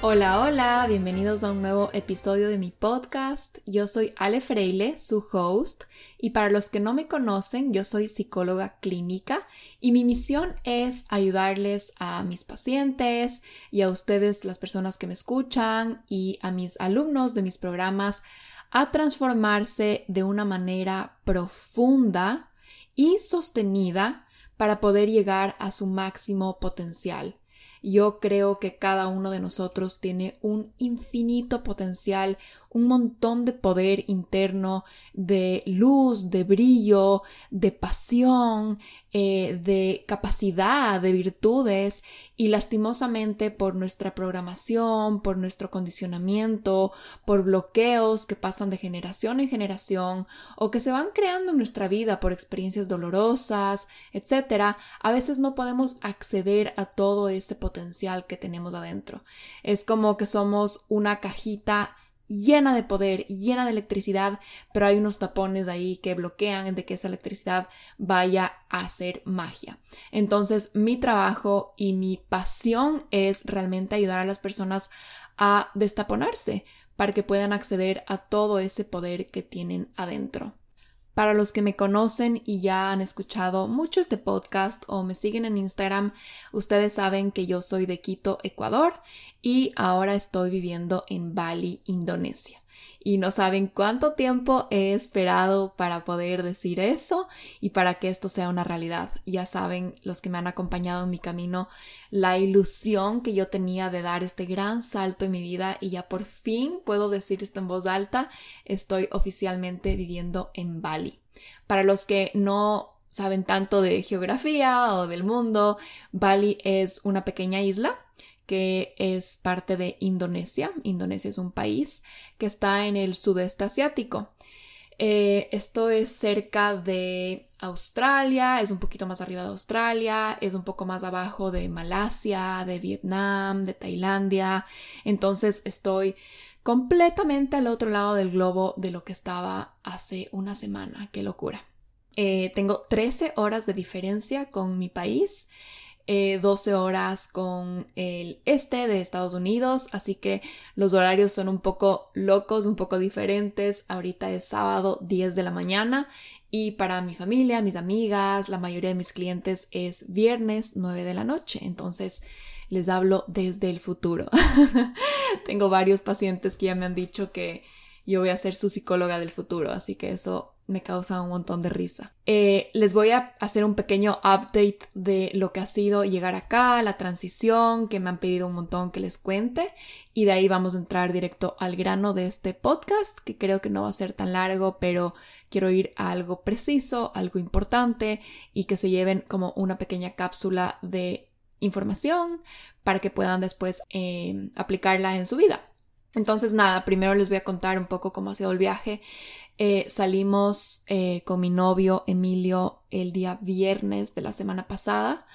Hola, hola, bienvenidos a un nuevo episodio de mi podcast. Yo soy Ale Freile, su host, y para los que no me conocen, yo soy psicóloga clínica y mi misión es ayudarles a mis pacientes y a ustedes, las personas que me escuchan, y a mis alumnos de mis programas a transformarse de una manera profunda y sostenida para poder llegar a su máximo potencial yo creo que cada uno de nosotros tiene un infinito potencial, un montón de poder interno, de luz, de brillo, de pasión, eh, de capacidad, de virtudes y lastimosamente por nuestra programación, por nuestro condicionamiento, por bloqueos que pasan de generación en generación o que se van creando en nuestra vida por experiencias dolorosas, etc., a veces no podemos acceder a todo ese potencial que tenemos adentro. Es como que somos una cajita llena de poder, llena de electricidad, pero hay unos tapones ahí que bloquean de que esa electricidad vaya a hacer magia. Entonces, mi trabajo y mi pasión es realmente ayudar a las personas a destaponarse para que puedan acceder a todo ese poder que tienen adentro. Para los que me conocen y ya han escuchado mucho este podcast o me siguen en Instagram, ustedes saben que yo soy de Quito, Ecuador, y ahora estoy viviendo en Bali, Indonesia y no saben cuánto tiempo he esperado para poder decir eso y para que esto sea una realidad. Ya saben los que me han acompañado en mi camino la ilusión que yo tenía de dar este gran salto en mi vida y ya por fin puedo decir esto en voz alta, estoy oficialmente viviendo en Bali. Para los que no saben tanto de geografía o del mundo, Bali es una pequeña isla que es parte de Indonesia. Indonesia es un país que está en el sudeste asiático. Eh, esto es cerca de Australia, es un poquito más arriba de Australia, es un poco más abajo de Malasia, de Vietnam, de Tailandia. Entonces estoy completamente al otro lado del globo de lo que estaba hace una semana. Qué locura. Eh, tengo 13 horas de diferencia con mi país 12 eh, horas con el este de Estados Unidos, así que los horarios son un poco locos, un poco diferentes. Ahorita es sábado 10 de la mañana y para mi familia, mis amigas, la mayoría de mis clientes es viernes 9 de la noche, entonces les hablo desde el futuro. Tengo varios pacientes que ya me han dicho que yo voy a ser su psicóloga del futuro, así que eso me causa un montón de risa. Eh, les voy a hacer un pequeño update de lo que ha sido llegar acá, la transición, que me han pedido un montón que les cuente y de ahí vamos a entrar directo al grano de este podcast, que creo que no va a ser tan largo, pero quiero ir a algo preciso, algo importante y que se lleven como una pequeña cápsula de información para que puedan después eh, aplicarla en su vida. Entonces, nada, primero les voy a contar un poco cómo ha sido el viaje. Eh, salimos eh, con mi novio Emilio el día viernes de la semana pasada.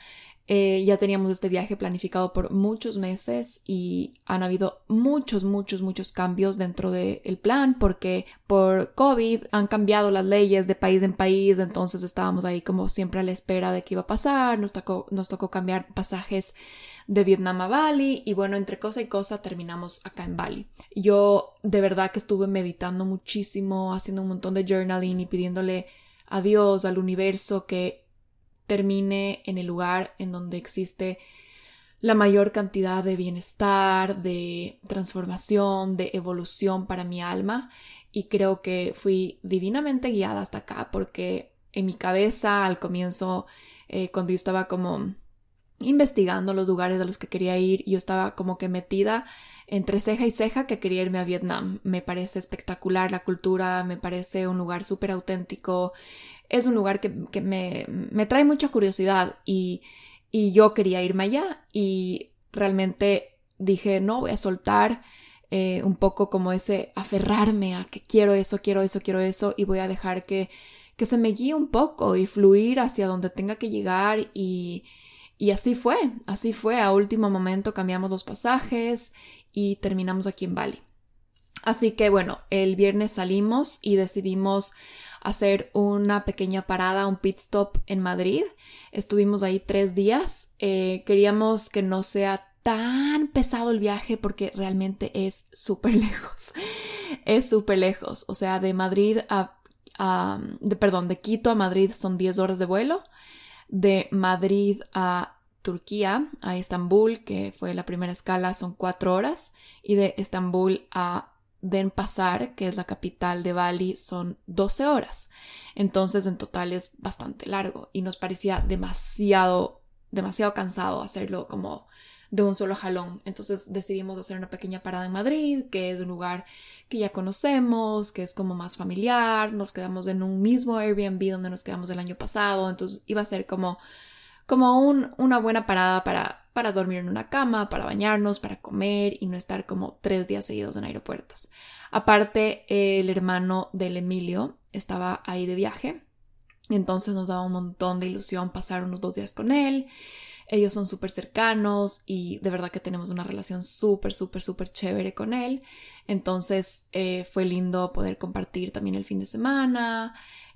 Eh, ya teníamos este viaje planificado por muchos meses y han habido muchos, muchos, muchos cambios dentro del plan porque por COVID han cambiado las leyes de país en país, entonces estábamos ahí como siempre a la espera de qué iba a pasar, nos tocó, nos tocó cambiar pasajes de Vietnam a Bali y bueno, entre cosa y cosa terminamos acá en Bali. Yo de verdad que estuve meditando muchísimo, haciendo un montón de journaling y pidiéndole a Dios, al universo, que termine en el lugar en donde existe la mayor cantidad de bienestar, de transformación, de evolución para mi alma y creo que fui divinamente guiada hasta acá porque en mi cabeza al comienzo, eh, cuando yo estaba como investigando los lugares a los que quería ir. Yo estaba como que metida entre ceja y ceja que quería irme a Vietnam. Me parece espectacular la cultura, me parece un lugar súper auténtico. Es un lugar que, me, me, trae mucha curiosidad y, y yo quería irme allá y realmente dije, no, voy a soltar eh, un poco como ese aferrarme a que quiero eso, quiero eso, quiero eso y voy a dejar que, que se me guíe un poco y fluir hacia donde tenga que llegar y, y así fue, así fue, a último momento cambiamos los pasajes y terminamos aquí en Bali. Así que bueno, el viernes salimos y decidimos hacer una pequeña parada, un pit stop en Madrid. Estuvimos ahí tres días. Eh, queríamos que no sea tan pesado el viaje porque realmente es súper lejos. Es súper lejos. O sea, de Madrid a, de, perdón, de Quito a Madrid son 10 horas de vuelo. De Madrid a Turquía, a Estambul, que fue la primera escala, son 4 horas. Y de Estambul a Denpasar, que es la capital de Bali, son 12 horas. Entonces, en total es bastante largo y nos parecía demasiado, demasiado cansado hacerlo como de un solo jalón. Entonces decidimos hacer una pequeña parada en Madrid, que es un lugar que ya conocemos, que es como más familiar. Nos quedamos en un mismo Airbnb donde nos quedamos el año pasado. Entonces iba a ser como, como un, una buena parada para para dormir en una cama, para bañarnos, para comer y no estar como tres días seguidos en aeropuertos. Aparte, el hermano del Emilio estaba ahí de viaje, entonces nos daba un montón de ilusión pasar unos dos días con él. Ellos son súper cercanos y de verdad que tenemos una relación súper, súper, súper chévere con él. Entonces eh, fue lindo poder compartir también el fin de semana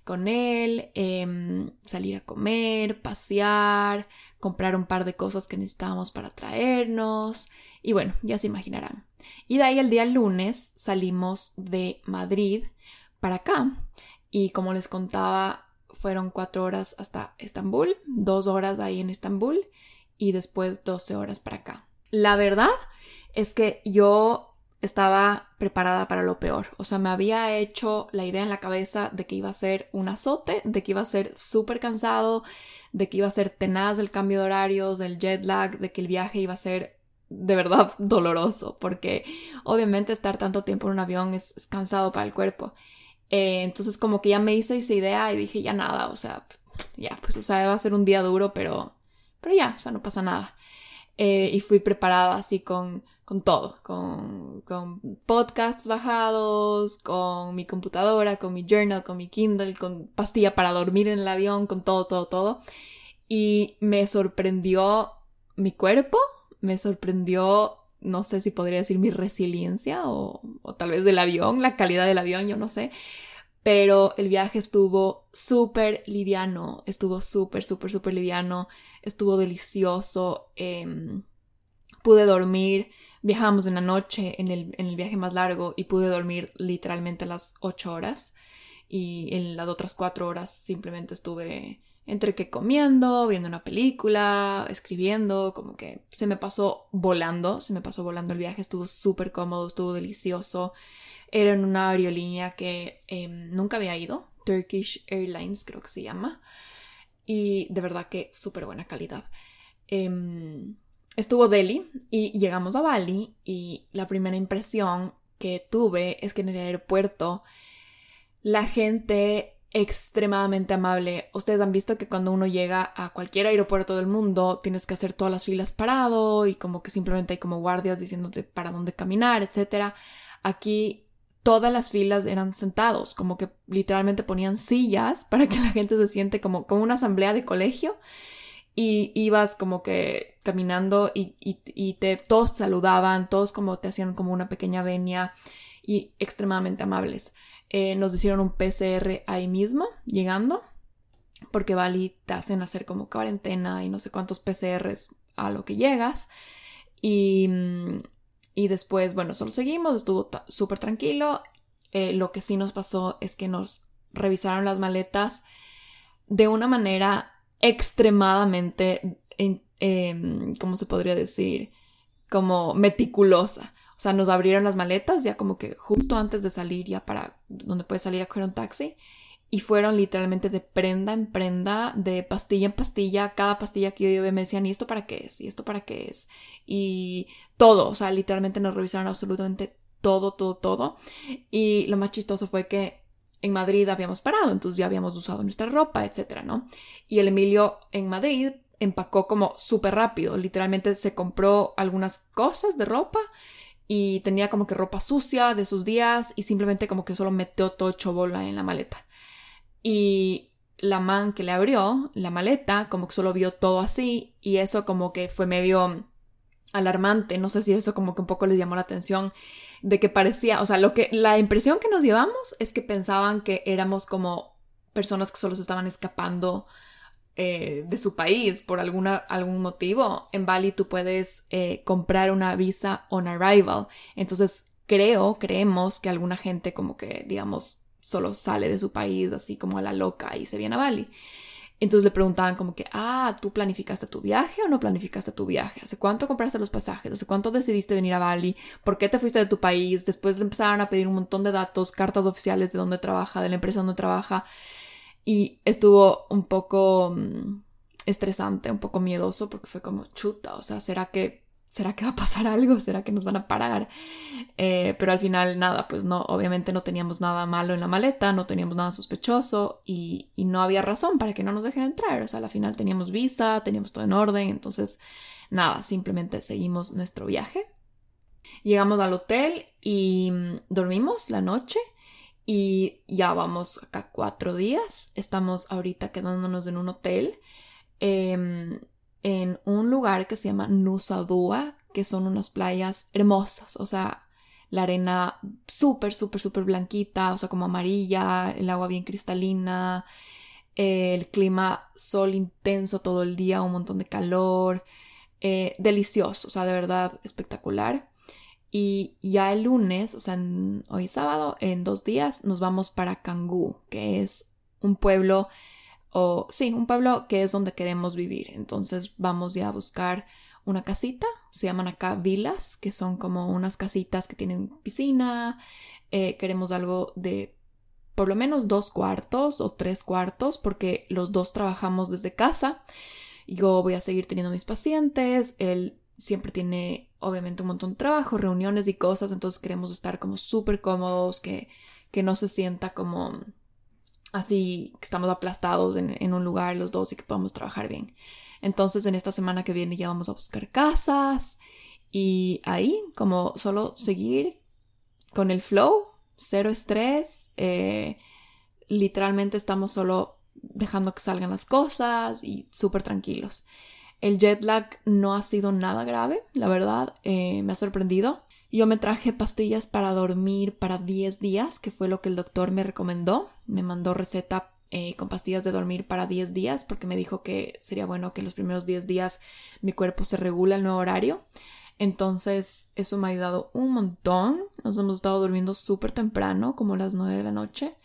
con él, em, salir a comer, pasear, comprar un par de cosas que necesitábamos para traernos y bueno, ya se imaginarán. Y de ahí el día lunes salimos de Madrid para acá y como les contaba fueron cuatro horas hasta Estambul, dos horas ahí en Estambul y después 12 horas para acá. La verdad es que yo estaba preparada para lo peor. O sea, me había hecho la idea en la cabeza de que iba a ser un azote, de que iba a ser súper cansado, de que iba a ser tenaz del cambio de horarios, del jet lag, de que el viaje iba a ser de verdad doloroso, porque obviamente estar tanto tiempo en un avión es, cansado para el cuerpo. Eh, entonces como que ya me hice esa idea y dije ya nada, o sea, ya, pues o sea, va a ser un día duro, pero, pero ya, o sea, no pasa nada. Eh, y fui preparada así con, con todo, con, con, podcasts bajados, con mi computadora, con mi journal, con mi Kindle, con pastilla para dormir en el avión, con todo, todo, todo. Y me sorprendió mi cuerpo, me sorprendió, no sé si podría decir mi resiliencia o, o tal vez del avión, la calidad del avión, yo no sé. Pero el viaje estuvo súper liviano, estuvo súper, súper, súper liviano estuvo delicioso, em, pude dormir, viajamos en la noche en el, en el, viaje más largo y pude dormir literalmente las ocho horas y en las otras cuatro horas simplemente estuve entre que comiendo, viendo una película, escribiendo, como que se me pasó volando, se me pasó volando el viaje, estuvo súper cómodo, estuvo delicioso. Era en una aerolínea que em, nunca había ido, Turkish Airlines creo que se llama y de verdad que súper buena calidad. Em, estuvo Delhi y llegamos a Bali y la primera impresión que tuve es que en el aeropuerto la gente extremadamente amable. Ustedes han visto que cuando uno llega a cualquier aeropuerto del mundo tienes que hacer todas las filas parado y como que simplemente hay como guardias diciéndote para dónde caminar, etc. Aquí todas las filas eran sentados, como que literalmente ponían sillas para que la gente se siente como, como una asamblea de colegio y ibas como que caminando y, te, todos saludaban, todos como te hacían como una pequeña venia y extremadamente amables. Eh, nos hicieron un PCR ahí mismo, llegando, porque Bali te hacen hacer como cuarentena y no sé cuántos PCRs a lo que llegas. Y, mm, y después, bueno, solo seguimos, estuvo súper tranquilo. Eh, lo que sí nos pasó es que nos revisaron las maletas de una manera extremadamente, eh, ¿cómo se podría decir? Como meticulosa. O sea, nos abrieron las maletas ya como que justo antes de salir, ya para donde puedes salir a coger un taxi y fueron literalmente de prenda en prenda, de pastilla en pastilla. Cada pastilla que yo llevé me decían, ¿y esto para qué es? ¿Y esto para qué es? Y todo, o sea, literalmente nos revisaron absolutamente todo, todo, todo. Y lo más chistoso fue que en Madrid habíamos parado, entonces ya habíamos usado nuestra ropa, etcétera, ¿no? Y el Emilio en Madrid empacó como súper rápido, literalmente se compró algunas cosas de ropa y tenía como que ropa sucia de sus días y simplemente como que solo metió todo bola en la maleta. Y la man que le abrió la maleta como que solo vio todo así y eso como que fue medio alarmante, no sé si eso como que un poco les llamó la atención de que parecía, o sea, lo que la impresión que nos llevamos es que pensaban que éramos como personas que solo se estaban escapando eh, de su país por alguna, algún motivo. En Bali tú puedes eh, comprar una visa on arrival. Entonces creo, creemos que alguna gente como que, digamos, solo sale de su país así como a la loca y se viene a Bali. Entonces le preguntaban como que, ah, ¿tú planificaste tu viaje o no planificaste tu viaje? ¿Hace cuánto compraste los pasajes? ¿Hace cuánto decidiste venir a Bali? ¿Por qué te fuiste de tu país? Después le empezaron a pedir un montón de datos, cartas oficiales de dónde trabaja, de la empresa donde trabaja. Y estuvo un poco mm, estresante, un poco miedoso, porque fue como chuta, o sea, ¿será que, ¿será que va a pasar algo? ¿Será que nos van a parar? Eh, pero al final nada, pues no, obviamente no teníamos nada malo en la maleta, no teníamos nada sospechoso y, y no había razón para que no nos dejen entrar. O sea, al final teníamos visa, teníamos todo en orden, entonces nada, simplemente seguimos nuestro viaje. Llegamos al hotel y mm, dormimos la noche y ya vamos acá cuatro días. Estamos ahorita quedándonos en un hotel em, en un lugar que se llama Nusa Dua, que son unas playas hermosas, o sea, la arena súper, súper, súper blanquita, o sea, como amarilla, el agua bien cristalina, el clima sol intenso todo el día, un montón de calor, eh, delicioso, o sea, de verdad espectacular. Y ya el lunes, o sea, hoy sábado, en dos días, nos vamos para Cangú, que es un pueblo, o sí, un pueblo que es donde queremos vivir. Entonces vamos ya a buscar una casita, se llaman acá vilas, que son como unas casitas que tienen piscina. Eh, queremos algo de por lo menos dos cuartos o tres cuartos, porque los dos trabajamos desde casa. Yo voy a seguir teniendo mis pacientes, él siempre tiene obviamente un montón de trabajo, reuniones y cosas, entonces queremos estar como súper cómodos, que, que no se sienta como así, que estamos aplastados en, en, un lugar los dos y que podamos trabajar bien. Entonces en esta semana que viene ya vamos a buscar casas y ahí como solo seguir con el flow, cero estrés, eh, literalmente estamos solo dejando que salgan las cosas y súper tranquilos. El jet lag no ha sido nada grave, la verdad, eh, me ha sorprendido. Yo me traje pastillas para dormir para 10 días, que fue lo que el doctor me recomendó. Me mandó receta eh, con pastillas de dormir para 10 días porque me dijo que sería bueno que los primeros 10 días mi cuerpo se regula el nuevo horario. Entonces eso me ha ayudado un montón. Nos hemos estado durmiendo súper temprano, como las 9 de la noche.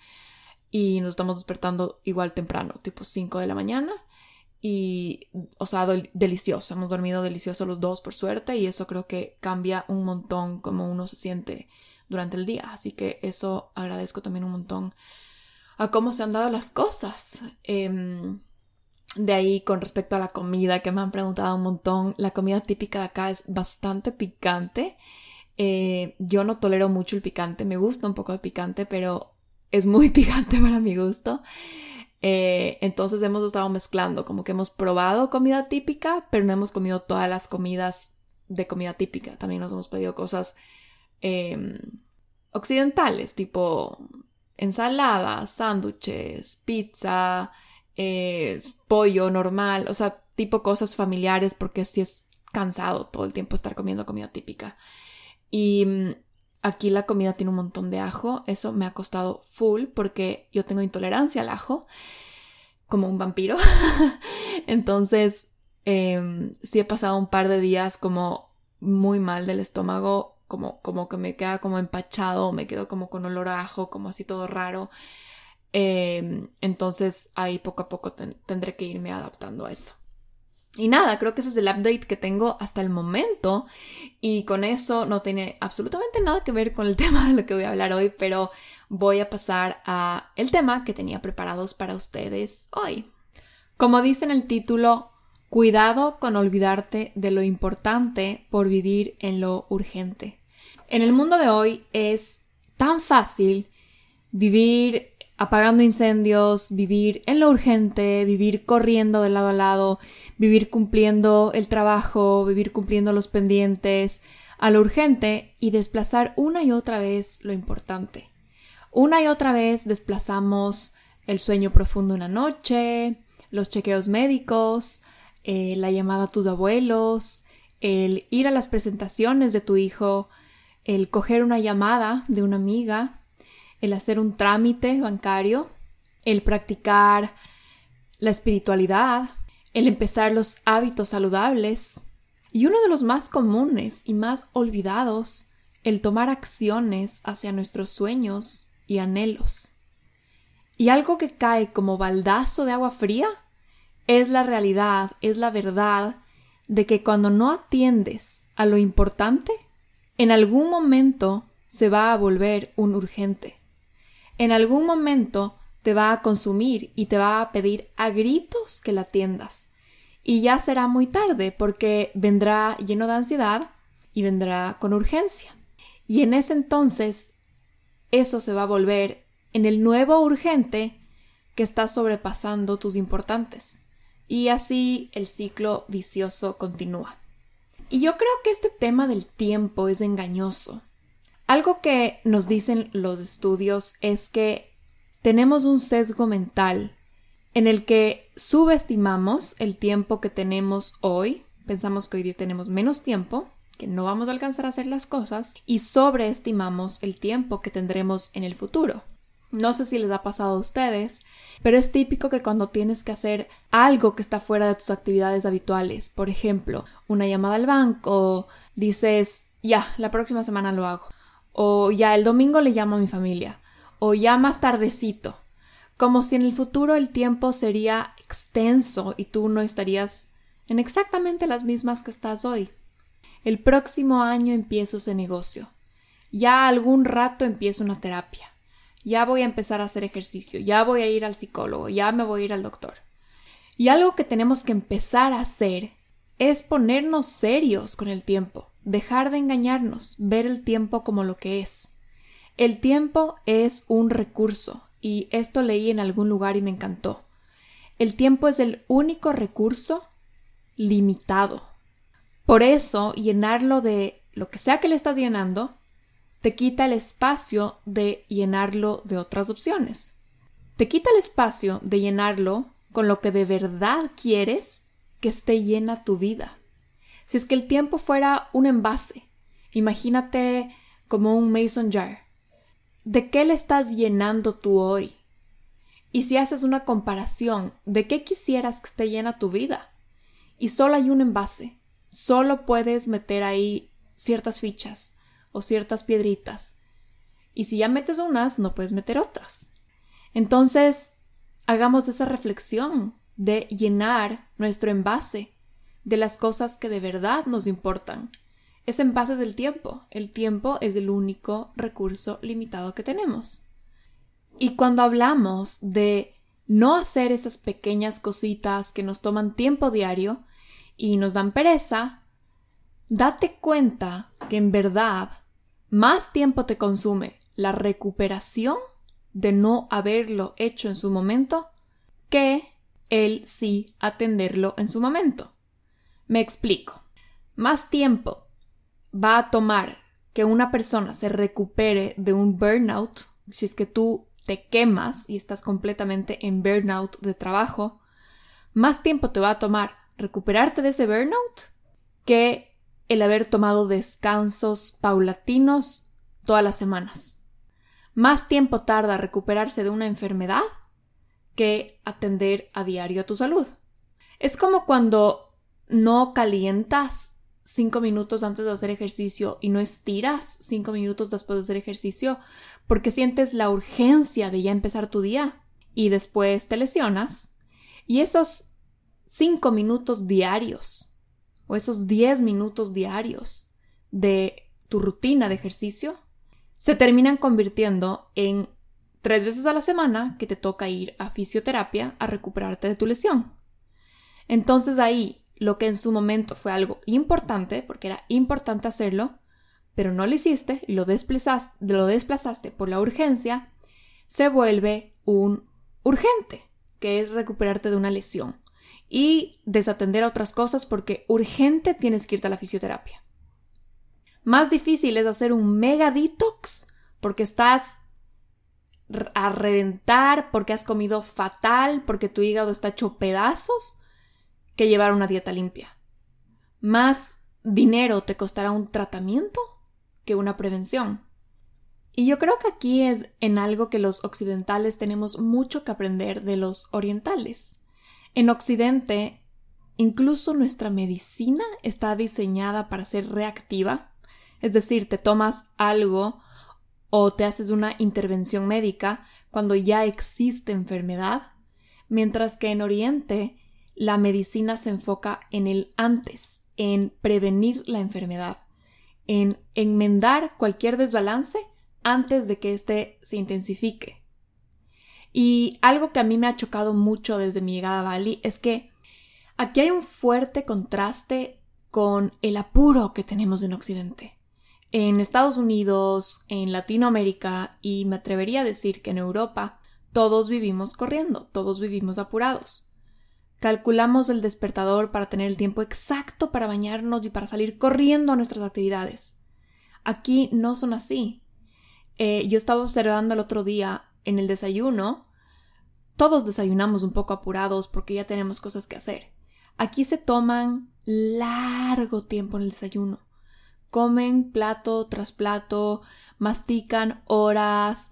Y nos estamos despertando igual temprano, tipo 5 de la mañana y, o sea, delicioso. Hemos dormido delicioso los dos, por suerte, y eso creo que cambia un montón cómo uno se siente durante el día. Así que eso agradezco también un montón a cómo se han dado las cosas. Em, de ahí, con respecto a la comida, que me han preguntado un montón, la comida típica de acá es bastante picante. Eh, yo no tolero mucho el picante, me gusta un poco el picante, pero es muy picante para mi gusto. Eh, entonces hemos estado mezclando, como que hemos probado comida típica, pero no hemos comido todas las comidas de comida típica. También nos hemos pedido cosas em, occidentales, tipo ensaladas, sándwiches, pizza, eh, pollo normal, o sea, tipo cosas familiares, porque si es cansado todo el tiempo estar comiendo comida típica. Y mm, Aquí la comida tiene un montón de ajo, eso me ha costado full porque yo tengo intolerancia al ajo, como un vampiro. Entonces, eh, sí he pasado un par de días como muy mal del estómago, como, como que me queda como empachado, me quedo como con olor a ajo, como así todo raro. Em, entonces ahí poco a poco tendré que irme adaptando a eso. Y nada, creo que ese es el update que tengo hasta el momento. Y con eso no tiene absolutamente nada que ver con el tema de lo que voy a hablar hoy, pero voy a pasar a el tema que tenía preparados para ustedes hoy. Como dice en el título, cuidado con olvidarte de lo importante por vivir en lo urgente. En el mundo de hoy es tan fácil vivir apagando incendios, vivir en lo urgente, vivir corriendo de lado a lado, vivir cumpliendo el trabajo, vivir cumpliendo los pendientes, a lo urgente y desplazar una y otra vez lo importante. Una y otra vez desplazamos el sueño profundo una noche, los chequeos médicos, eh, la llamada a tus abuelos, el ir a las presentaciones de tu hijo, el coger una llamada de una amiga, el hacer un trámite bancario, el practicar la espiritualidad, el empezar los hábitos saludables y uno de los más comunes y más olvidados, el tomar acciones hacia nuestros sueños y anhelos. Y algo que cae como baldazo de agua fría es la realidad, es la verdad de que cuando no atiendes a lo importante, en algún momento se va a volver un urgente. En algún momento te va a consumir y te va a pedir a gritos que la atiendas. Y ya será muy tarde porque vendrá lleno de ansiedad y vendrá con urgencia. Y en ese entonces eso se va a volver en el nuevo urgente que está sobrepasando tus importantes. Y así el ciclo vicioso continúa. Y yo creo que este tema del tiempo es engañoso. Algo que nos dicen los estudios es que tenemos un sesgo mental en el que subestimamos el tiempo que tenemos hoy, pensamos que hoy día tenemos menos tiempo, que no vamos a alcanzar a hacer las cosas, y sobreestimamos el tiempo que tendremos en el futuro. No sé si les ha pasado a ustedes, pero es típico que cuando tienes que hacer algo que está fuera de tus actividades habituales, por ejemplo, una llamada al banco, dices, ya, la próxima semana lo hago, o ya el domingo le llamo a mi familia, o ya más tardecito, como si en el futuro el tiempo sería extenso y tú no estarías en exactamente las mismas que estás hoy. El próximo año empiezo ese negocio. Ya algún rato empiezo una terapia ya voy a empezar a hacer ejercicio, ya voy a ir al psicólogo, ya me voy a ir al doctor. Y algo que tenemos que empezar a hacer es ponernos serios con el tiempo, dejar de engañarnos, ver el tiempo como lo que es. El tiempo es un recurso, y esto leí en algún lugar y me encantó. El tiempo es el único recurso limitado. Por eso, llenarlo de lo que sea que le estás llenando te quita el espacio de llenarlo de otras opciones. Te quita el espacio de llenarlo con lo que de verdad quieres que esté llena tu vida. Si es que el tiempo fuera un envase, imagínate como un mason jar. ¿De qué le estás llenando tú hoy? Y si haces una comparación, ¿de qué quisieras que esté llena tu vida? Y solo hay un envase, solo puedes meter ahí ciertas fichas, o ciertas piedritas. Y si ya metes unas, no puedes meter otras. Entonces, hagamos esa reflexión de llenar nuestro envase de las cosas que de verdad nos importan. Ese envase es el tiempo. El tiempo es el único recurso limitado que tenemos. Y cuando hablamos de no hacer esas pequeñas cositas que nos toman tiempo diario y nos dan pereza, date cuenta que en verdad más tiempo te consume la recuperación de no haberlo hecho en su momento que el sí atenderlo en su momento. Me explico. Más tiempo va a tomar que una persona se recupere de un burnout, si es que tú te quemas y estás completamente en burnout de trabajo, más tiempo te va a tomar recuperarte de ese burnout que el haber tomado descansos paulatinos todas las semanas. Más tiempo tarda recuperarse de una enfermedad que atender a diario a tu salud. Es como cuando no calientas cinco minutos antes de hacer ejercicio y no estiras cinco minutos después de hacer ejercicio porque sientes la urgencia de ya empezar tu día y después te lesionas. Y esos cinco minutos diarios o esos 10 minutos diarios de tu rutina de ejercicio se terminan convirtiendo en tres veces a la semana que te toca ir a fisioterapia a recuperarte de tu lesión. Entonces ahí lo que en su momento fue algo importante, porque era importante hacerlo, pero no lo hiciste y lo desplazaste, lo desplazaste por la urgencia, se vuelve un urgente, que es recuperarte de una lesión y desatender a otras cosas porque urgente tienes que irte a la fisioterapia. Más difícil es hacer un mega detox porque estás a reventar, porque has comido fatal, porque tu hígado está hecho pedazos, que llevar una dieta limpia. Más dinero te costará un tratamiento que una prevención. Y yo creo que aquí es en algo que los occidentales tenemos mucho que aprender de los orientales. En Occidente, incluso nuestra medicina está diseñada para ser reactiva, es decir, te tomas algo o te haces una intervención médica cuando ya existe enfermedad, mientras que en Oriente la medicina se enfoca en el antes, en prevenir la enfermedad, en enmendar cualquier desbalance antes de que éste se intensifique. Y algo que a mí me ha chocado mucho desde mi llegada a Bali es que aquí hay un fuerte contraste con el apuro que tenemos en Occidente. En Estados Unidos, en Latinoamérica y me atrevería a decir que en Europa, todos vivimos corriendo, todos vivimos apurados. Calculamos el despertador para tener el tiempo exacto para bañarnos y para salir corriendo a nuestras actividades. Aquí no son así. Eh, yo estaba observando el otro día en el desayuno, todos desayunamos un poco apurados porque ya tenemos cosas que hacer. Aquí se toman largo tiempo en el desayuno. Comen plato tras plato, mastican horas,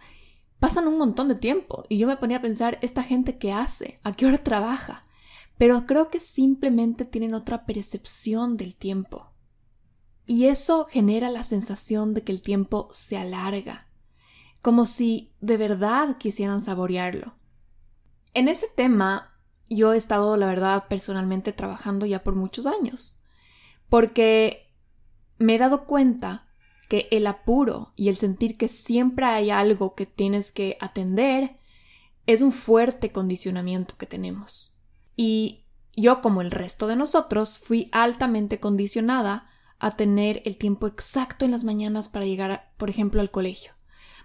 pasan un montón de tiempo. Y yo me ponía a pensar, ¿esta gente qué hace? ¿A qué hora trabaja? Pero creo que simplemente tienen otra percepción del tiempo. Y eso genera la sensación de que el tiempo se alarga como si de verdad quisieran saborearlo. En ese tema yo he estado, la verdad, personalmente trabajando ya por muchos años, porque me he dado cuenta que el apuro y el sentir que siempre hay algo que tienes que atender es un fuerte condicionamiento que tenemos. Y yo, como el resto de nosotros, fui altamente condicionada a tener el tiempo exacto en las mañanas para llegar, por ejemplo, al colegio.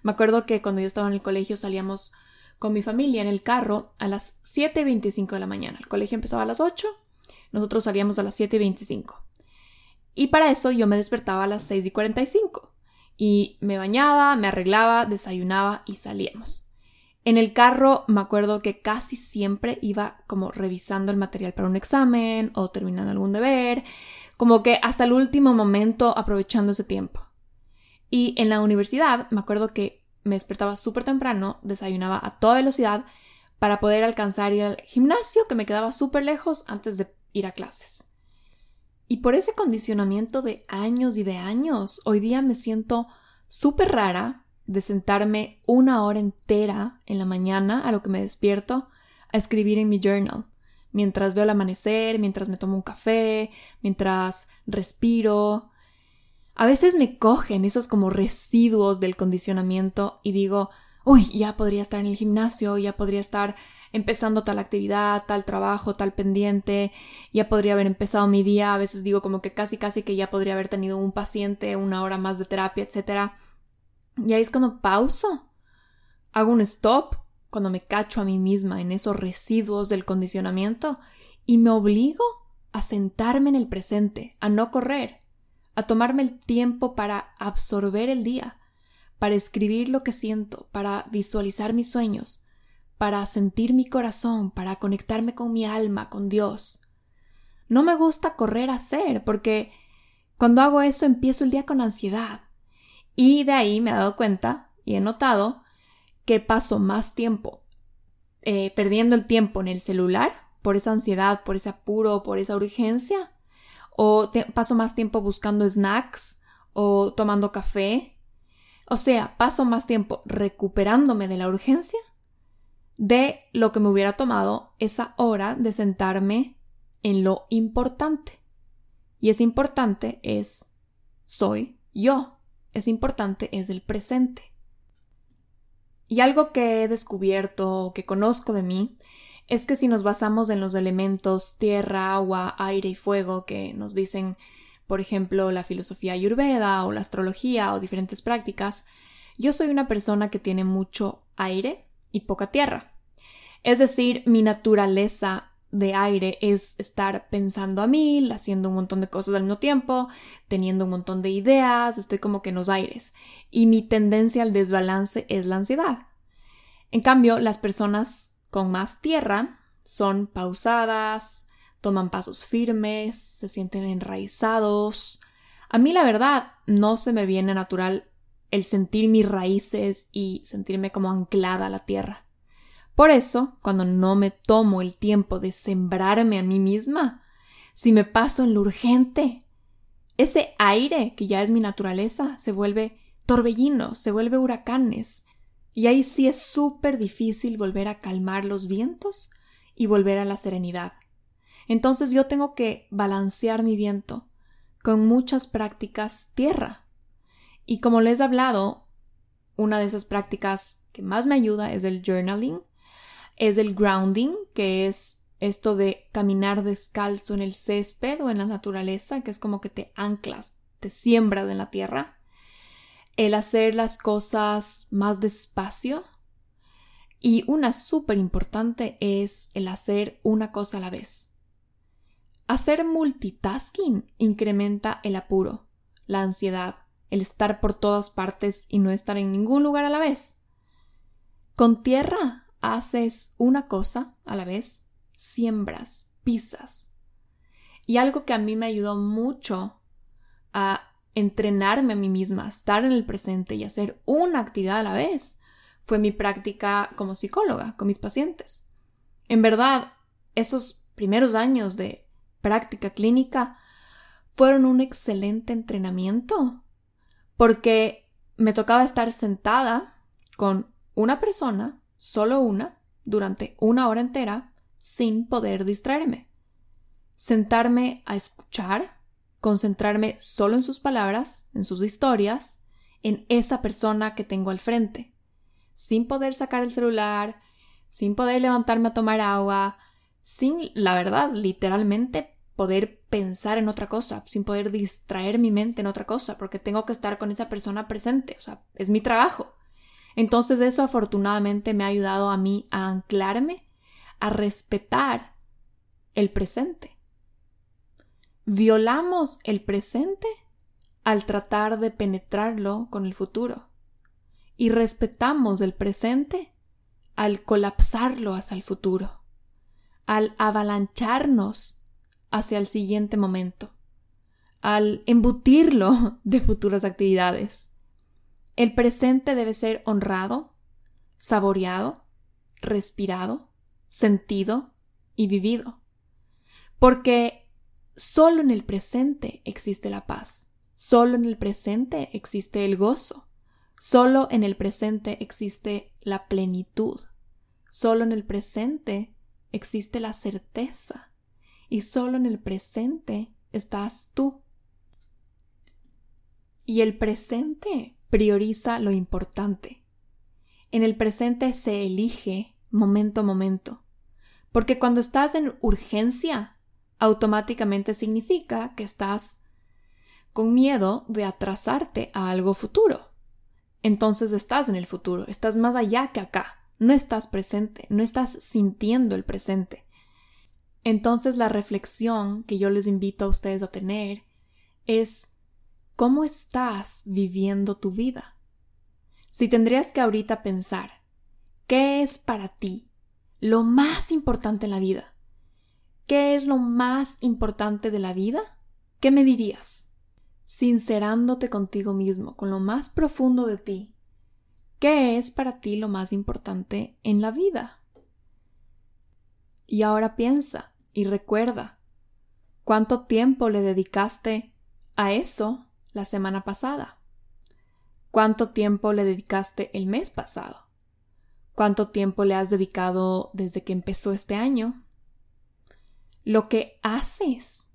Me acuerdo que cuando yo estaba en el colegio salíamos con mi familia en el carro a las 7.25 de la mañana. El colegio empezaba a las 8, nosotros salíamos a las 7.25. Y para eso yo me despertaba a las 6.45 y me bañaba, me arreglaba, desayunaba y salíamos. En el carro me acuerdo que casi siempre iba como revisando el material para un examen o terminando algún deber, como que hasta el último momento aprovechando ese tiempo. Y en la universidad me acuerdo que me despertaba súper temprano, desayunaba a toda velocidad para poder alcanzar ir al gimnasio que me quedaba súper lejos antes de ir a clases. Y por ese condicionamiento de años y de años, hoy día me siento súper rara de sentarme una hora entera en la mañana a lo que me despierto a escribir en mi journal, mientras veo el amanecer, mientras me tomo un café, mientras respiro, a veces me cogen esos como residuos del condicionamiento y digo, uy, ya podría estar en el gimnasio, ya podría estar empezando tal actividad, tal trabajo, tal pendiente, ya podría haber empezado mi día, a veces digo como que casi casi que ya podría haber tenido un paciente, una hora más de terapia, etc. Y ahí es cuando pauso, hago un stop, cuando me cacho a mí misma en esos residuos del condicionamiento y me obligo a sentarme en el presente, a no correr, a tomarme el tiempo para absorber el día, para escribir lo que siento, para visualizar mis sueños, para sentir mi corazón, para conectarme con mi alma, con Dios. No me gusta correr a hacer, porque cuando hago eso empiezo el día con ansiedad. Y de ahí me he dado cuenta y he notado que paso más tiempo eh, perdiendo el tiempo en el celular por esa ansiedad, por ese apuro, por esa urgencia, o paso más tiempo buscando snacks o tomando café. O sea, paso más tiempo recuperándome de la urgencia de lo que me hubiera tomado esa hora de sentarme en lo importante. Y ese importante es soy yo. Es importante es el presente. Y algo que he descubierto, que conozco de mí, es que si nos basamos en los elementos tierra, agua, aire y fuego que nos dicen, por ejemplo, la filosofía ayurveda o la astrología o diferentes prácticas, yo soy una persona que tiene mucho aire y poca tierra. Es decir, mi naturaleza de aire es estar pensando a mil, haciendo un montón de cosas al mismo tiempo, teniendo un montón de ideas, estoy como que en los aires. Y mi tendencia al desbalance es la ansiedad. En cambio, las personas con más tierra son pausadas, toman pasos firmes, se sienten enraizados. A mí la verdad no se me viene natural el sentir mis raíces y sentirme como anclada a la tierra. Por eso, cuando no me tomo el tiempo de sembrarme a mí misma, si me paso en lo urgente, ese aire que ya es mi naturaleza se vuelve torbellinos, se vuelve huracanes. Y ahí sí es súper difícil volver a calmar los vientos y volver a la serenidad. Entonces yo tengo que balancear mi viento con muchas prácticas tierra. Y como les he hablado, una de esas prácticas que más me ayuda es el journaling, es el grounding, que es esto de caminar descalzo en el césped o en la naturaleza, que es como que te anclas, te siembras en la tierra. El hacer las cosas más despacio. Y una súper importante es el hacer una cosa a la vez. Hacer multitasking incrementa el apuro, la ansiedad, el estar por todas partes y no estar en ningún lugar a la vez. Con tierra haces una cosa a la vez, siembras, pisas. Y algo que a mí me ayudó mucho a entrenarme a mí misma, estar en el presente y hacer una actividad a la vez, fue mi práctica como psicóloga con mis pacientes. En verdad, esos primeros años de práctica clínica fueron un excelente entrenamiento porque me tocaba estar sentada con una persona solo una, durante una hora entera, sin poder distraerme. Sentarme a escuchar, concentrarme solo en sus palabras, en sus historias, en esa persona que tengo al frente, sin poder sacar el celular, sin poder levantarme a tomar agua, sin, la verdad, literalmente poder pensar en otra cosa, sin poder distraer mi mente en otra cosa, porque tengo que estar con esa persona presente, o sea, es mi trabajo. Entonces eso afortunadamente me ha ayudado a mí a anclarme, a respetar el presente. Violamos el presente al tratar de penetrarlo con el futuro y respetamos el presente al colapsarlo hacia el futuro, al avalancharnos hacia el siguiente momento, al embutirlo de futuras actividades. El presente debe ser honrado, saboreado, respirado, sentido y vivido. Porque solo en el presente existe la paz, solo en el presente existe el gozo, solo en el presente existe la plenitud, solo en el presente existe la certeza y solo en el presente estás tú. Y el presente prioriza lo importante. En el presente se elige momento a momento, porque cuando estás en urgencia, automáticamente significa que estás con miedo de atrasarte a algo futuro. Entonces estás en el futuro, estás más allá que acá, no estás presente, no estás sintiendo el presente. Entonces la reflexión que yo les invito a ustedes a tener es ¿Cómo estás viviendo tu vida? Si tendrías que ahorita pensar, ¿qué es para ti lo más importante en la vida? ¿Qué es lo más importante de la vida? ¿Qué me dirías? Sincerándote contigo mismo, con lo más profundo de ti. ¿Qué es para ti lo más importante en la vida? Y ahora piensa y recuerda, ¿cuánto tiempo le dedicaste a eso la semana pasada? ¿Cuánto tiempo le dedicaste el mes pasado? ¿Cuánto tiempo le has dedicado desde que empezó este año? Lo que haces,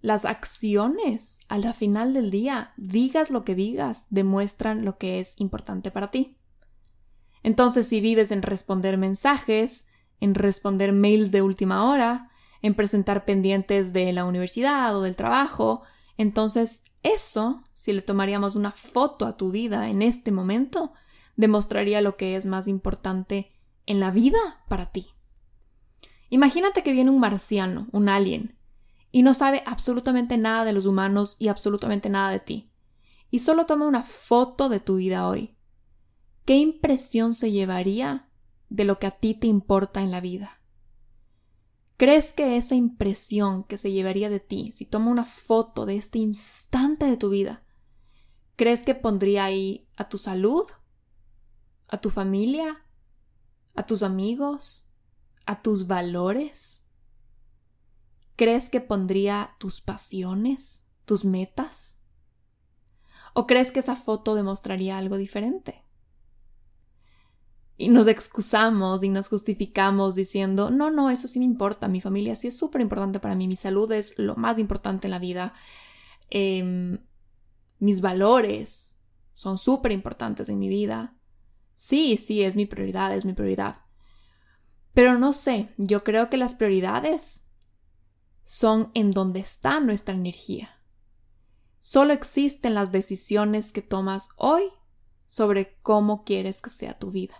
las acciones a la final del día, digas lo que digas, demuestran lo que es importante para ti. Entonces, si vives en responder mensajes, en responder mails de última hora, en presentar pendientes de la universidad o del trabajo, entonces eso, si le tomaríamos una foto a tu vida en este momento, demostraría lo que es más importante en la vida para ti. Imagínate que viene un marciano, un alien, y no sabe absolutamente nada de los humanos y absolutamente nada de ti, y solo toma una foto de tu vida hoy. ¿Qué impresión se llevaría de lo que a ti te importa en la vida? ¿Crees que esa impresión que se llevaría de ti si toma una foto de este instante de tu vida, crees que pondría ahí a tu salud, a tu familia, a tus amigos, a tus valores? ¿Crees que pondría tus pasiones, tus metas? ¿O crees que esa foto demostraría algo diferente? Y nos excusamos y nos justificamos diciendo, no, no, eso sí me importa, mi familia sí es súper importante para mí, mi salud es lo más importante en la vida, em, mis valores son súper importantes en mi vida. Sí, sí, es mi prioridad, es mi prioridad. Pero no sé, yo creo que las prioridades son en donde está nuestra energía. Solo existen las decisiones que tomas hoy sobre cómo quieres que sea tu vida.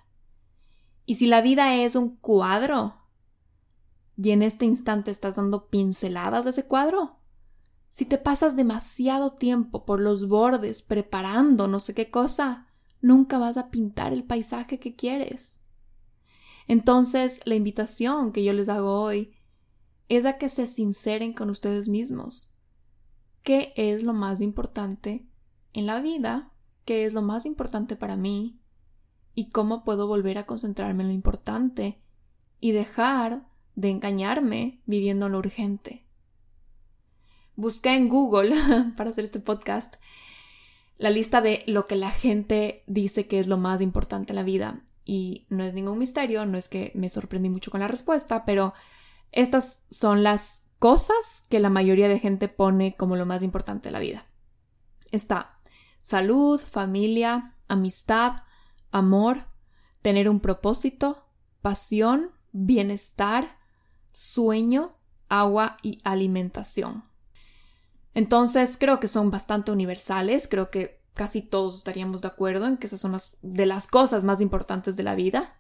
Y si la vida es un cuadro y en este instante estás dando pinceladas de ese cuadro, si te pasas demasiado tiempo por los bordes preparando no sé qué cosa, nunca vas a pintar el paisaje que quieres. Entonces, la invitación que yo les hago hoy es a que se sinceren con ustedes mismos. ¿Qué es lo más importante en la vida? ¿Qué es lo más importante para mí? ¿Y cómo puedo volver a concentrarme en lo importante y dejar de engañarme viviendo lo urgente? Busqué en Google para hacer este podcast la lista de lo que la gente dice que es lo más importante en la vida y no es ningún misterio, no es que me sorprendí mucho con la respuesta, pero estas son las cosas que la mayoría de gente pone como lo más importante de la vida. Está salud, familia, amistad, amor, tener un propósito, pasión, bienestar, sueño, agua y alimentación. Entonces creo que son bastante universales, creo que casi todos estaríamos de acuerdo en que esas son las de las cosas más importantes de la vida.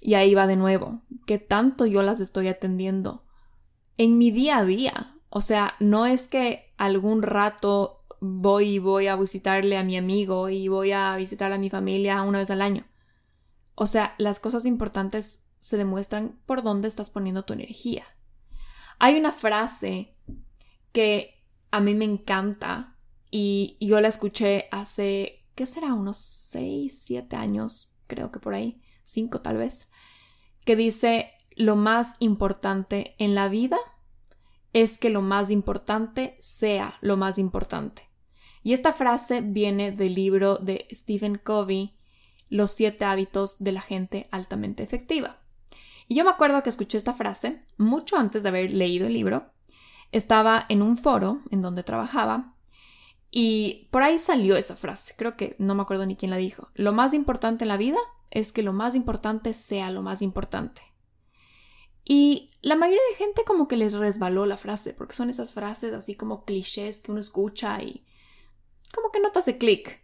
Y ahí va de nuevo, ¿qué tanto yo las estoy atendiendo en mi día a día? O sea, no es que algún rato voy y voy a visitarle a mi amigo y voy a visitar a mi familia una vez al año. O sea, las cosas importantes se demuestran por dónde estás poniendo tu energía. Hay una frase que a mí me encanta y yo la escuché hace, ¿qué será? Unos 6, 7 años, creo que por ahí, 5 tal vez, que dice, lo más importante en la vida es que lo más importante sea lo más importante. Y esta frase viene del libro de Stephen Covey, Los siete hábitos de la gente altamente efectiva. Y yo me acuerdo que escuché esta frase mucho antes de haber leído el libro. Estaba en un foro en donde trabajaba y por ahí salió esa frase, creo que no me acuerdo ni quién la dijo. Lo más importante en la vida es que lo más importante sea lo más importante. Y la mayoría de gente como que les resbaló la frase, porque son esas frases así como clichés que uno escucha y como que no te hace clic.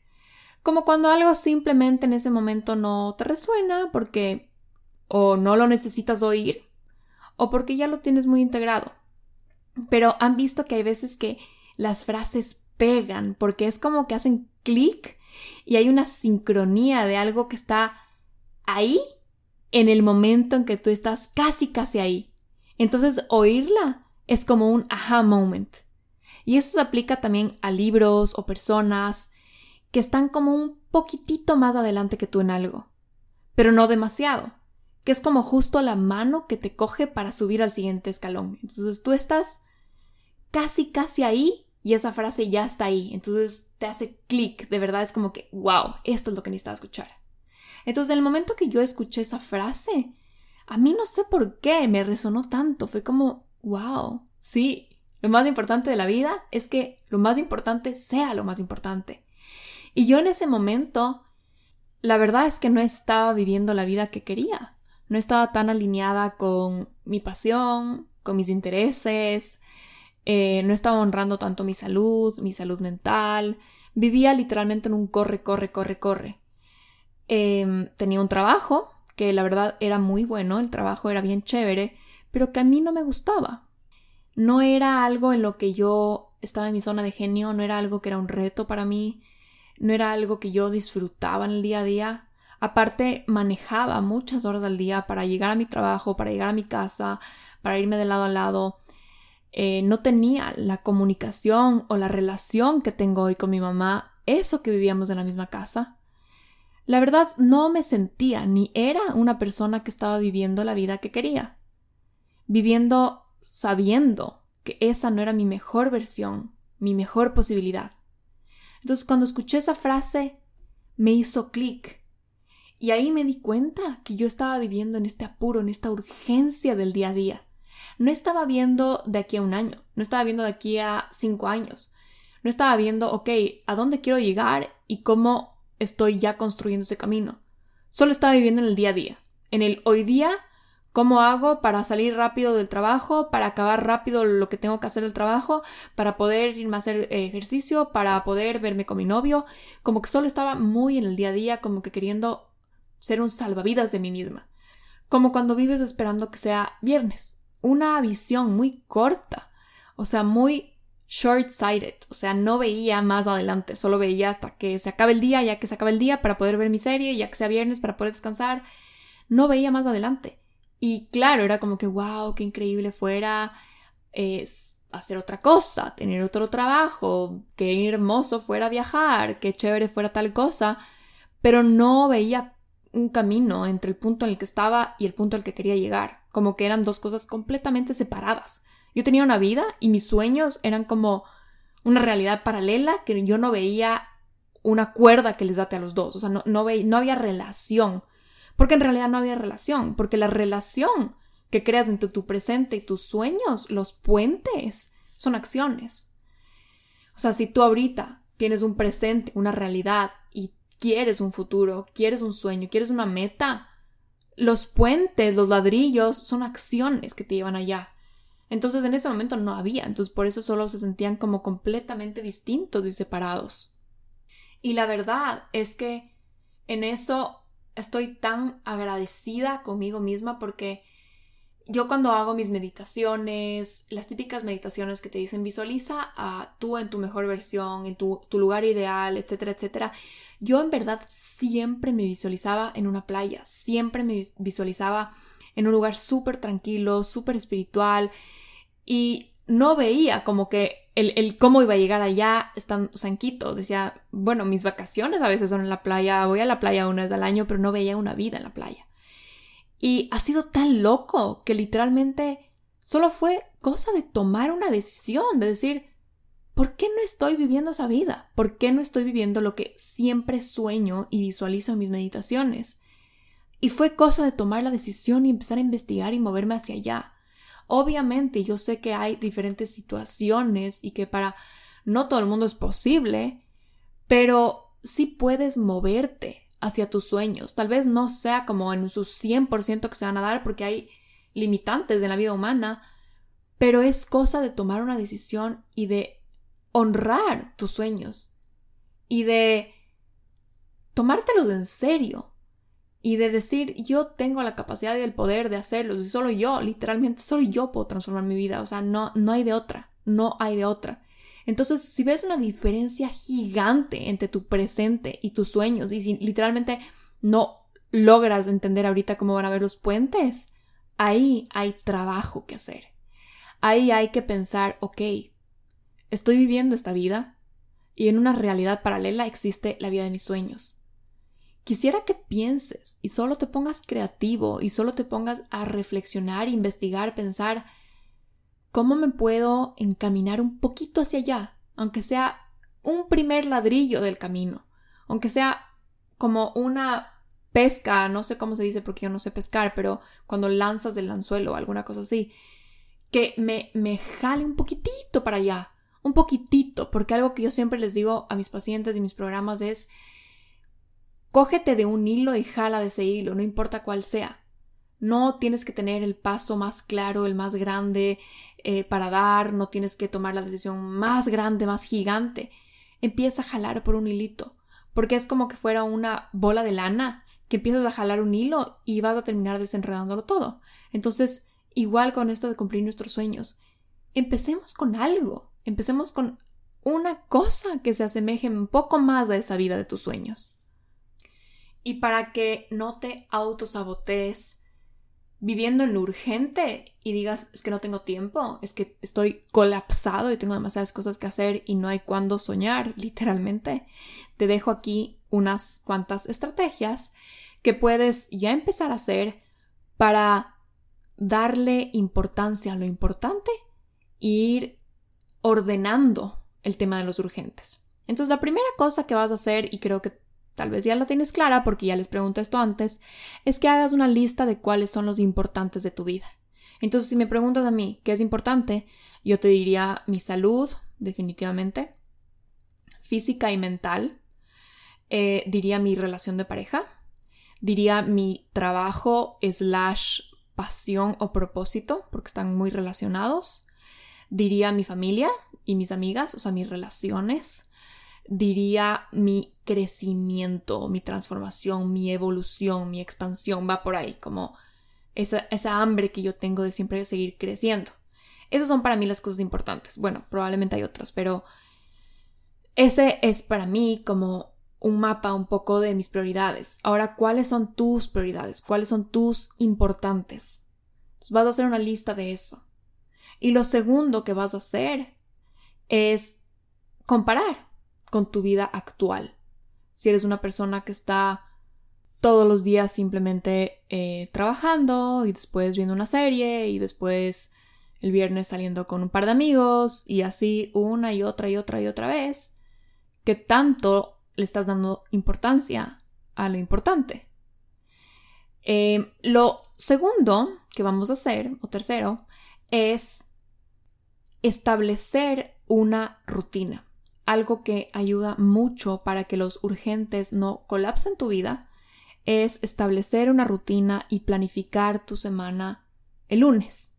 Como cuando algo simplemente en ese momento no te resuena porque o no lo necesitas oír o porque ya lo tienes muy integrado. Pero han visto que hay veces que las frases pegan, porque es como que hacen clic y hay una sincronía de algo que está ahí en el momento en que tú estás casi, casi ahí. Entonces, oírla es como un aha moment. Y eso se aplica también a libros o personas que están como un poquitito más adelante que tú en algo, pero no demasiado, que es como justo la mano que te coge para subir al siguiente escalón. Entonces tú estás casi, casi ahí y esa frase ya está ahí. Entonces te hace clic, de verdad es como que, wow, esto es lo que necesitaba escuchar. Entonces, en el momento que yo escuché esa frase, a mí no sé por qué me resonó tanto. Fue como, wow, sí, lo más importante de la vida es que lo más importante sea lo más importante. Y yo en ese momento, la verdad es que no estaba viviendo la vida que quería. No estaba tan alineada con mi pasión, con mis intereses, eh, no estaba honrando tanto mi salud, mi salud mental, vivía literalmente en un corre, corre, corre, corre. Em, tenía un trabajo que la verdad era muy bueno, el trabajo era bien chévere, pero que a mí no me gustaba. No era algo en lo que yo estaba en mi zona de genio, no era algo que era un reto para mí, no era algo que yo disfrutaba en el día a día. Aparte, manejaba muchas horas al día para llegar a mi trabajo, para llegar a mi casa, para irme de lado a lado. Eh, no tenía la comunicación o la relación que tengo hoy con mi mamá, eso que vivíamos en la misma casa. La verdad, no me sentía ni era una persona que estaba viviendo la vida que quería. Viviendo sabiendo que esa no era mi mejor versión, mi mejor posibilidad. Entonces, cuando escuché esa frase, me hizo clic y ahí me di cuenta que yo estaba viviendo en este apuro, en esta urgencia del día a día. No estaba viendo de aquí a un año, no estaba viendo de aquí a cinco años. No estaba viendo, ok, a dónde quiero llegar y cómo estoy ya construyendo ese camino. Solo estaba viviendo en el día a día. En el hoy día, cómo hago para salir rápido del trabajo, para acabar rápido lo que tengo que hacer del trabajo, para poder irme a hacer ejercicio, para poder verme con mi novio. Como que solo estaba muy en el día a día, como que queriendo ser un salvavidas de mí misma. Como cuando vives esperando que sea viernes. Una visión muy corta, o sea, muy short-sighted, o sea, no veía más adelante, solo veía hasta que se acabe el día, ya que se acabe el día para poder ver mi serie, ya que sea viernes para poder descansar, no veía más adelante. Y claro, era como que, wow, qué increíble fuera es hacer otra cosa, tener otro trabajo, qué hermoso fuera viajar, qué chévere fuera tal cosa, pero no veía un camino entre el punto en el que estaba y el punto al que quería llegar, como que eran dos cosas completamente separadas. Yo tenía una vida y mis sueños eran como una realidad paralela que yo no veía una cuerda que les date a los dos, o sea, no, no, no había relación, porque en realidad no había relación, porque la relación que creas entre tu presente y tus sueños, los puentes, son acciones. O sea, si tú ahorita tienes un presente, una realidad y quieres un futuro, quieres un sueño, quieres una meta, los puentes, los ladrillos son acciones que te llevan allá. Entonces en ese momento no había, entonces por eso solo se sentían como completamente distintos y separados. Y la verdad es que en eso estoy tan agradecida conmigo misma porque yo cuando hago mis meditaciones, las típicas meditaciones que te dicen visualiza a tú en tu mejor versión, en tu, lugar ideal, etcétera, etcétera, yo en verdad siempre me visualizaba en una playa, siempre me visualizaba en un lugar súper tranquilo, súper espiritual y no veía como que el, el, cómo iba a llegar allá estando. Decía, bueno, mis vacaciones a veces son en la playa, voy a la playa una vez al año, pero no veía una vida en la playa. Y ha sido tan loco que literalmente solo fue cosa de tomar una decisión, de decir, ¿por qué no estoy viviendo esa vida? ¿Por qué no estoy viviendo lo que siempre sueño y visualizo en mis meditaciones? Y fue cosa de tomar la decisión y empezar a investigar y moverme hacia allá. Obviamente yo sé que hay diferentes situaciones y que para no todo el mundo es posible, pero sí puedes moverte hacia tus sueños. Tal vez no sea como en su 100% que se van a dar porque hay limitantes en la vida humana, pero es cosa de tomar una decisión y de honrar tus sueños y de tomártelos en serio y de decir yo tengo la capacidad y el poder de hacerlos y solo yo, literalmente, solo yo puedo transformar mi vida, o sea, no, no hay de otra, no hay de otra. Entonces, si ves una diferencia gigante entre tu presente y tus sueños y si literalmente no logras entender ahorita cómo van a ver los puentes, ahí hay trabajo que hacer. Ahí hay que pensar, ok, Estoy viviendo esta vida y en una realidad paralela existe la vida de mis sueños. Quisiera que pienses y solo te pongas creativo y solo te pongas a reflexionar, investigar, pensar cómo me puedo encaminar un poquito hacia allá, aunque sea un primer ladrillo del camino, aunque sea como una pesca, no sé cómo se dice porque yo no sé pescar, pero cuando lanzas el anzuelo o alguna cosa así, que me, me jale un poquitito para allá, un poquitito, porque algo que yo siempre les digo a mis pacientes y mis programas es, cógete de un hilo y jala de ese hilo, no importa cuál sea. No tienes que tener el paso más claro, el más grande eh, para dar, no tienes que tomar la decisión más grande, más gigante. Empieza a jalar por un hilito, porque es como que fuera una bola de lana que empiezas a jalar un hilo y vas a terminar desenredándolo todo. Entonces, igual con esto de cumplir nuestros sueños. Empecemos con algo, empecemos con una cosa que se asemeje un poco más a esa vida de tus sueños. Y para que no te autosabotees viviendo en lo urgente y digas, es que no tengo tiempo, es que estoy colapsado y tengo demasiadas cosas que hacer y no hay cuándo soñar, literalmente, te dejo aquí unas cuantas estrategias que puedes ya empezar a hacer para darle importancia a lo importante e ir ordenando el tema de los urgentes. Entonces, la primera cosa que vas a hacer, y creo que tal vez ya la tienes clara porque ya les pregunté esto antes, es que hagas una lista de cuáles son los importantes de tu vida. Entonces, si me preguntas a mí qué es importante, yo te diría mi salud, definitivamente, física y mental, eh, diría mi relación de pareja, diría mi trabajo slash pasión o propósito, porque están muy relacionados, diría mi familia y mis amigas, o sea, mis relaciones, diría mi crecimiento, mi transformación, mi evolución, mi expansión, va por ahí, como esa, esa hambre que yo tengo de siempre seguir creciendo. Esas son para mí las cosas importantes. Bueno, probablemente hay otras, pero ese es para mí como un mapa un poco de mis prioridades. Ahora, ¿cuáles son tus prioridades? ¿Cuáles son tus importantes? vas a hacer una lista de eso. Y lo segundo que vas a hacer es comparar con tu vida actual. Si eres una persona que está todos los días simplemente eh, trabajando y después viendo una serie y después el viernes saliendo con un par de amigos y así una y otra y otra y otra vez, ¿qué tanto le estás dando importancia a lo importante? Eh, lo segundo que vamos a hacer, o tercero, es establecer una rutina algo que ayuda mucho para que los urgentes no colapsen tu vida es establecer una rutina y planificar tu semana el lunes.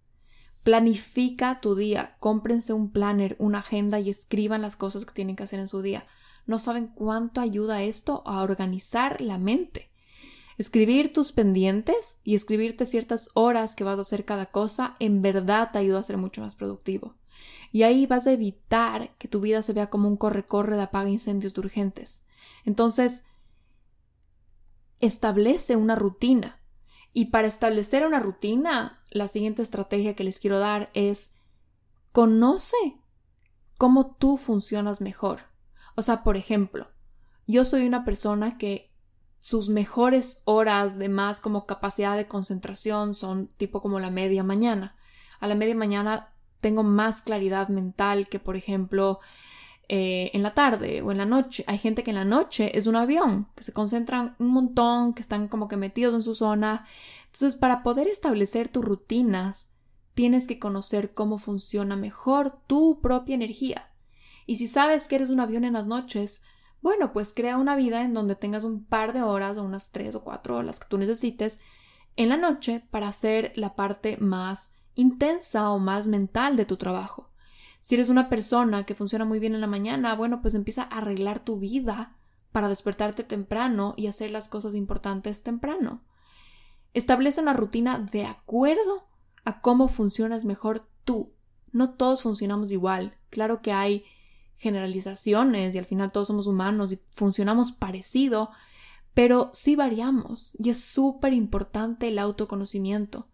Planifica tu día, cómprense un planner, una agenda y escriban las cosas que tienen que hacer en su día. No saben cuánto ayuda esto a organizar la mente. Escribir tus pendientes y escribirte ciertas horas que vas a hacer cada cosa en verdad te ayuda a ser mucho más productivo. Y ahí vas a evitar que tu vida se vea como un corre-corre de apaga incendios urgentes. Entonces, establece una rutina. Y para establecer una rutina, la siguiente estrategia que les quiero dar es conoce cómo tú funcionas mejor. O sea, por ejemplo, yo soy una persona que sus mejores horas de más como capacidad de concentración son tipo como la media mañana. A la media mañana tengo más claridad mental que, por ejemplo, eh, en la tarde o en la noche. Hay gente que en la noche es un avión, que se concentran un montón, que están como que metidos en su zona. Entonces, para poder establecer tus rutinas, tienes que conocer cómo funciona mejor tu propia energía. Y si sabes que eres un avión en las noches, bueno, pues crea una vida en donde tengas un par de horas o unas tres o cuatro horas que tú necesites en la noche para hacer la parte más intensa o más mental de tu trabajo. Si eres una persona que funciona muy bien en la mañana, bueno, pues empieza a arreglar tu vida para despertarte temprano y hacer las cosas importantes temprano. Establece una rutina de acuerdo a cómo funcionas mejor tú. No todos funcionamos igual. Claro que hay generalizaciones y al final todos somos humanos y funcionamos parecido, pero sí variamos y es súper importante el autoconocimiento.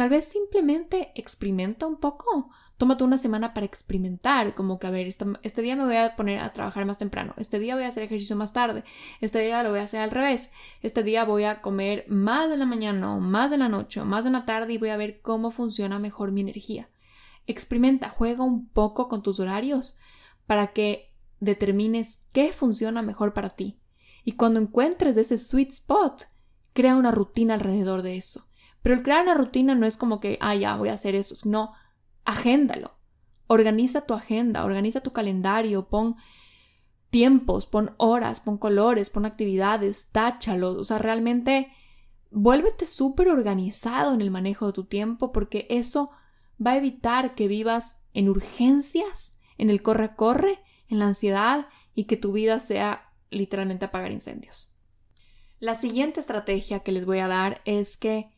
Tal vez simplemente experimenta un poco. Tómate una semana para experimentar, como que a ver, este, día me voy a poner a trabajar más temprano, este día voy a hacer ejercicio más tarde, este día lo voy a hacer al revés, este día voy a comer más en la mañana o más en la noche o más en la tarde y voy a ver cómo funciona mejor mi energía. Experimenta, juega un poco con tus horarios para que determines qué funciona mejor para ti. Y cuando encuentres ese sweet spot, crea una rutina alrededor de eso. Pero el crear una rutina no es como que, ah, ya voy a hacer eso, sino agéndalo. Organiza tu agenda, organiza tu calendario, pon tiempos, pon horas, pon colores, pon actividades, táchalos. O sea, realmente vuélvete súper organizado en el manejo de tu tiempo porque eso va a evitar que vivas en urgencias, en el corre-corre, en la ansiedad y que tu vida sea literalmente apagar incendios. La siguiente estrategia que les voy a dar es que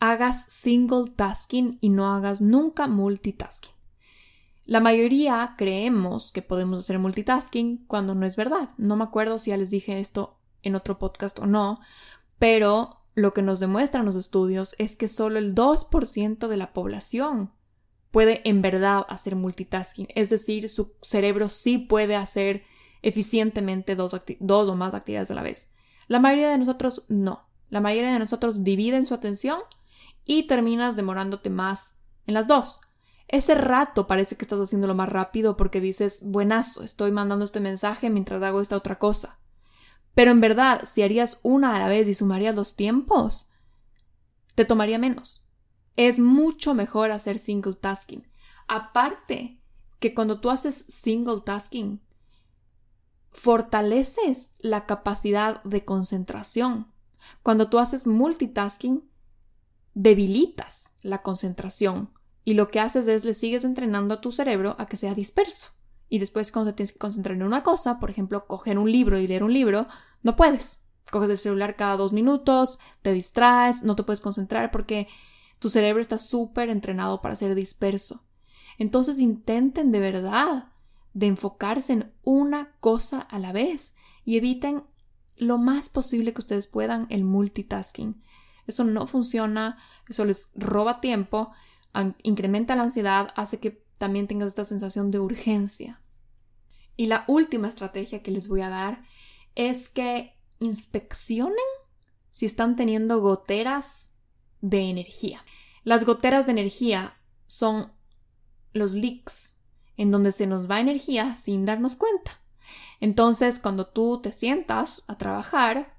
hagas single tasking y no hagas nunca multitasking. La mayoría creemos que podemos hacer multitasking cuando no es verdad. No me acuerdo si ya les dije esto en otro podcast o no, pero lo que nos demuestran los estudios es que solo el 2% de la población puede en verdad hacer multitasking, es decir, su cerebro sí puede hacer eficientemente dos, dos, o más actividades a la vez. La mayoría de nosotros no. La mayoría de nosotros dividen su atención y terminas demorándote más en las dos. Ese rato parece que estás haciéndolo más rápido porque dices, buenazo, estoy mandando este mensaje mientras hago esta otra cosa. Pero en verdad, si harías una a la vez y sumarías los tiempos, te tomaría menos. Es mucho mejor hacer single tasking. Aparte que cuando tú haces single tasking, fortaleces la capacidad de concentración. Cuando tú haces multitasking, debilitas la concentración y lo que haces es le sigues entrenando a tu cerebro a que sea disperso. Y después cuando te tienes que concentrar en una cosa, por ejemplo, coger un libro y leer un libro, no puedes. Coges el celular cada dos minutos, te distraes, no te puedes concentrar porque tu cerebro está súper entrenado para ser disperso. Entonces intenten de verdad de enfocarse en una cosa a la vez y eviten lo más posible que ustedes puedan el multitasking. Eso no funciona, eso les roba tiempo incrementa la ansiedad, hace que también tengas esta sensación de urgencia. Y la última estrategia que les voy a dar es que inspeccionen si están teniendo goteras de energía. Las goteras de energía son los leaks, en donde se nos va energía sin darnos cuenta. Entonces, cuando tú te sientas a trabajar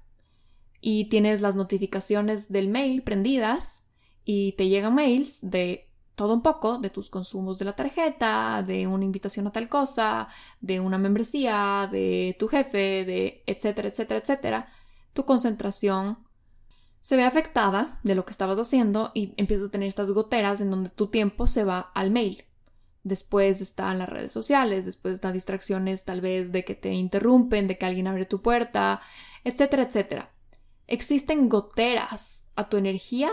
y tienes las notificaciones del mail prendidas y te llegan mails de todo un poco de tus consumos de la tarjeta, de una invitación a tal cosa, de una membresía, de tu jefe, de etcétera, etcétera, etcétera, tu concentración se ve afectada de lo que estabas haciendo y empiezas a tener estas goteras en donde tu tiempo se va al mail. Después están las redes sociales, después están distracciones tal vez de que te interrumpen, de que alguien abre tu puerta, etcétera, etcétera. Existen goteras a tu energía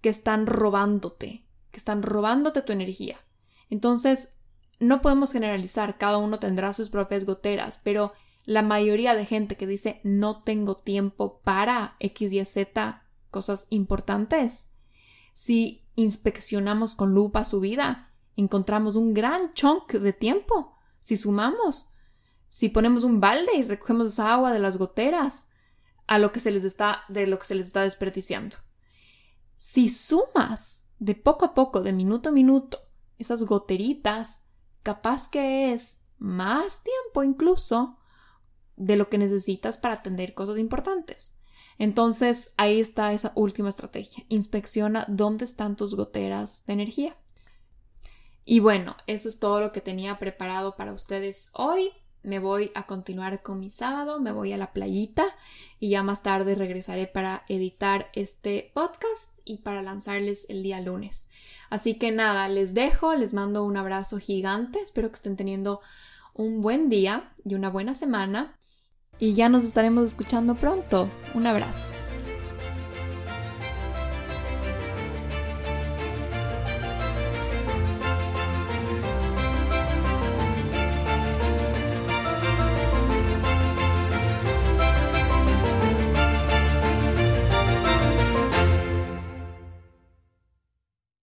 que están robándote, que están robándote tu energía. Entonces, no podemos generalizar, cada uno tendrá sus propias goteras, pero la mayoría de gente que dice no tengo tiempo para X, Y, Z, cosas importantes, si inspeccionamos con lupa su vida, encontramos un gran chunk de tiempo. Si sumamos, si ponemos un balde y recogemos esa agua de las goteras a lo que se les está de lo que se les está desperdiciando. Si sumas de poco a poco, de minuto a minuto, esas goteritas, capaz que es más tiempo incluso de lo que necesitas para atender cosas importantes. Entonces, ahí está esa última estrategia. Inspecciona dónde están tus goteras de energía. Y bueno, eso es todo lo que tenía preparado para ustedes hoy me voy a continuar con mi sábado, me voy a la playita y ya más tarde regresaré para editar este podcast y para lanzarles el día lunes. Así que nada, les dejo, les mando un abrazo gigante, espero que estén teniendo un buen día y una buena semana y ya nos estaremos escuchando pronto. Un abrazo.